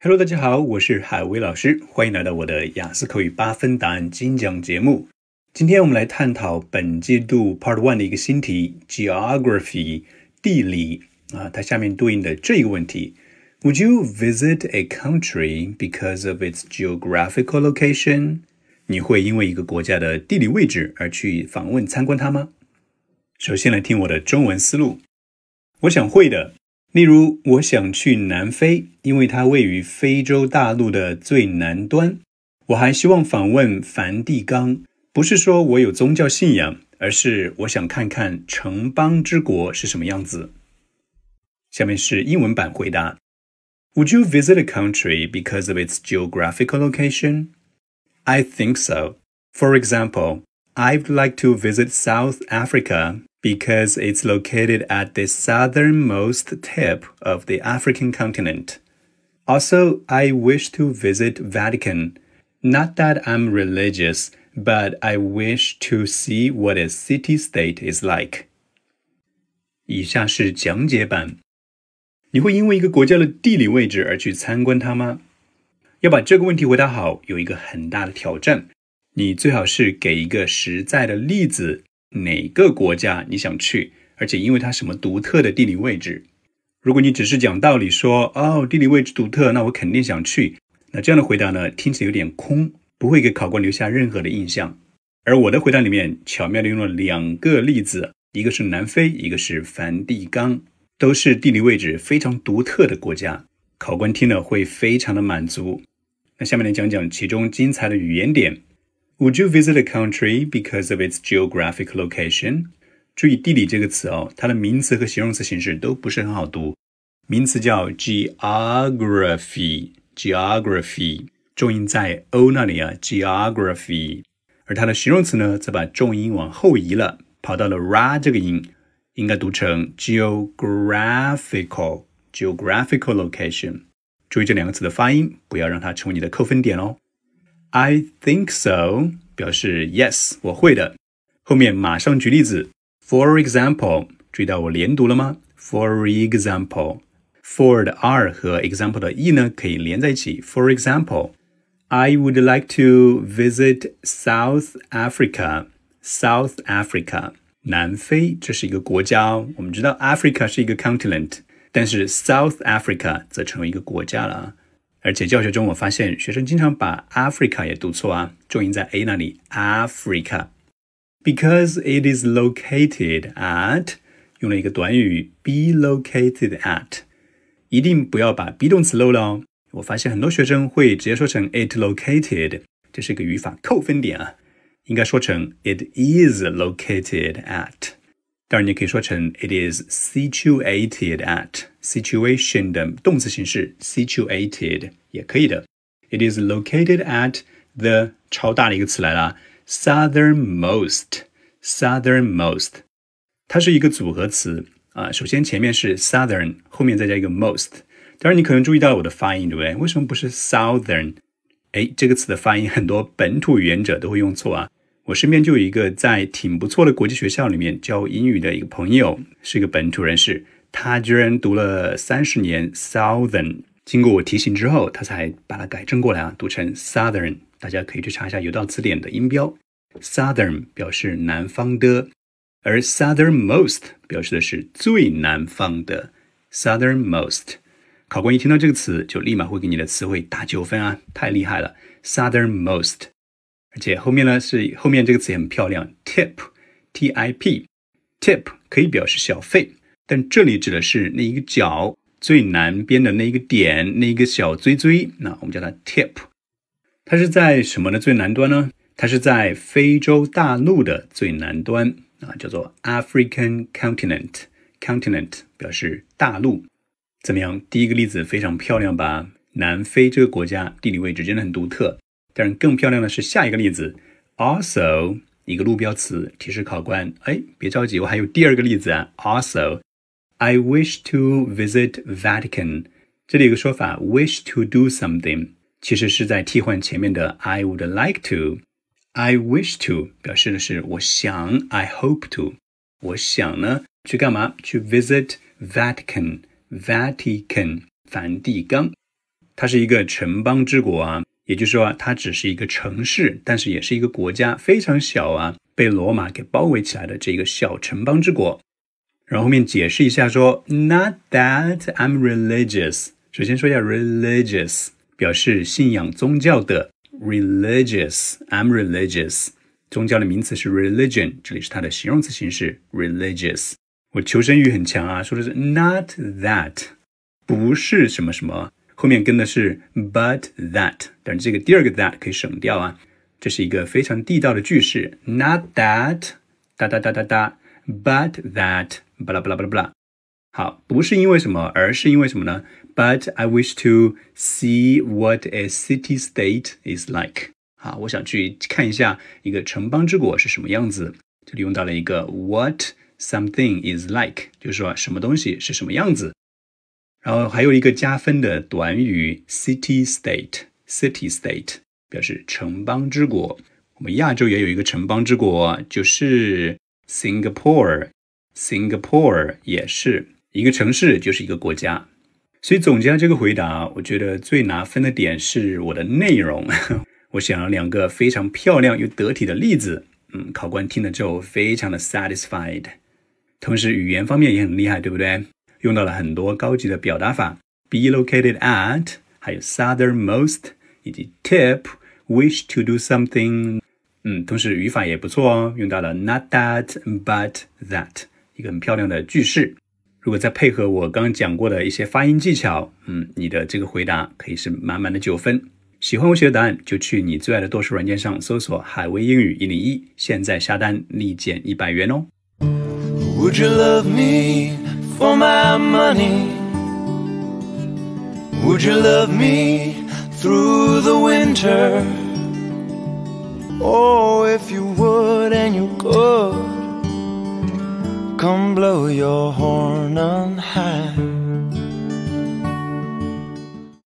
Hello，大家好，我是海威老师，欢迎来到我的雅思口语八分答案精讲节目。今天我们来探讨本季度 Part One 的一个新题，Geography 地理啊，它下面对应的这一个问题：Would you visit a country because of its geographical location？你会因为一个国家的地理位置而去访问参观它吗？首先来听我的中文思路，我想会的。例如，我想去南非，因为它位于非洲大陆的最南端。我还希望访问梵蒂冈，不是说我有宗教信仰，而是我想看看城邦之国是什么样子。下面是英文版回答：Would you visit a country because of its geographical location? I think so. For example, I'd like to visit South Africa because it's located at the southernmost tip of the African continent. Also, I wish to visit Vatican. Not that I'm religious, but I wish to see what a city-state is like. 以下是讲解版。你会因为一个国家的地理位置而去参观它吗？要把这个问题回答好，有一个很大的挑战。你最好是给一个实在的例子 哪个国家你想去，而且因为它什么独特的地理位置？如果你只是讲道理说哦地理位置独特，那我肯定想去。那这样的回答呢，听起来有点空，不会给考官留下任何的印象。而我的回答里面巧妙的用了两个例子，一个是南非，一个是梵蒂冈，都是地理位置非常独特的国家，考官听了会非常的满足。那下面来讲讲其中精彩的语言点。Would you visit a country because of its geographic location？注意“地理”这个词哦，它的名词和形容词形式都不是很好读。名词叫 geography，geography，重音在 o 那里啊，geography。而它的形容词呢，则把重音往后移了，跑到了 ra 这个音，应该读成 geographical，geographical location。注意这两个词的发音，不要让它成为你的扣分点哦。I think so 表示 yes，我会的。后面马上举例子。For example，注意到我连读了吗？For example，for 的 r 和 example 的 e 呢可以连在一起。For example，I would like to visit South Africa。South Africa，南非，这是一个国家哦。我们知道 Africa 是一个 continent，但是 South Africa 则成为一个国家了啊。 而且教学中，我发现学生经常把 Africa 也读错啊，重音在 a 那里，Africa。Because it is located at，用了一个短语，be located at，一定不要把 be 动词漏了哦。我发现很多学生会直接说成 it located，这是一个语法扣分点啊，应该说成 it is located at。当然，你可以说成 it is situated at situation 的动词形式 situated 也可以的。It is located at the 超大的一个词来了，southernmost southernmost，它是一个组合词啊。首先前面是 southern，后面再加一个 most。当然，你可能注意到了我的发音，对不对？为什么不是 southern？哎，这个词的发音很多本土语言者都会用错啊。我身边就有一个在挺不错的国际学校里面教英语的一个朋友，是一个本土人士，他居然读了三十年 Southern，经过我提醒之后，他才把它改正过来啊，读成 Southern。大家可以去查一下有道词典的音标，Southern 表示南方的，而 Southernmost 表示的是最南方的 Southernmost。考官一听到这个词，就立马会给你的词汇打九分啊，太厉害了，Southernmost。而且后面呢是后面这个词也很漂亮，tip，t i p，tip 可以表示小费，但这里指的是那一个角最南边的那一个点，那一个小锥锥，那我们叫它 tip。它是在什么的最南端呢？它是在非洲大陆的最南端啊，叫做 African continent，continent 表示大陆。怎么样？第一个例子非常漂亮吧？南非这个国家地理位置真的很独特。但是，更漂亮的是下一个例子，also 一个路标词提示考官，哎，别着急，我还有第二个例子啊，also。I wish to visit Vatican。这里有个说法，wish to do something，其实是在替换前面的 I would like to。I wish to 表示的是我想，I hope to，我想呢去干嘛？去 visit Vatican，Vatican，梵蒂冈。它是一个城邦之国啊，也就是说它只是一个城市，但是也是一个国家，非常小啊，被罗马给包围起来的这个小城邦之国。然后后面解释一下说，Not that I'm religious。首先说一下 religious，表示信仰宗教的 religious，I'm religious。宗教的名词是 religion，这里是它的形容词形式 religious。我求生欲很强啊，说的是 not that，不是什么什么，后面跟的是 but that，但是这个第二个 that 可以省掉啊，这是一个非常地道的句式，not that，哒哒哒哒哒，but that。巴拉巴拉巴拉巴拉，好，不是因为什么，而是因为什么呢？But I wish to see what a city-state is like。好，我想去看一下一个城邦之国是什么样子。这里用到了一个 what something is like，就是说什么东西是什么样子。然后还有一个加分的短语 city-state，city-state 表示城邦之国。我们亚洲也有一个城邦之国，就是 Singapore。Singapore 也是一个城市，就是一个国家。所以总结这个回答，我觉得最拿分的点是我的内容。我想了两个非常漂亮又得体的例子，嗯，考官听了之后非常的 satisfied。同时语言方面也很厉害，对不对？用到了很多高级的表达法，be located at，还有 southernmost，以及 tip，wish to do something。嗯，同时语法也不错哦，用到了 not that but that。一个很漂亮的句式，如果再配合我刚刚讲过的一些发音技巧，嗯，你的这个回答可以是满满的九分。喜欢我写的答案，就去你最爱的多数软件上搜索“海威英语一零一”，现在下单立减一百元哦。Would you love me for my money? Would you love me through the winter? Oh, if you would and you could. Come blow your horn on.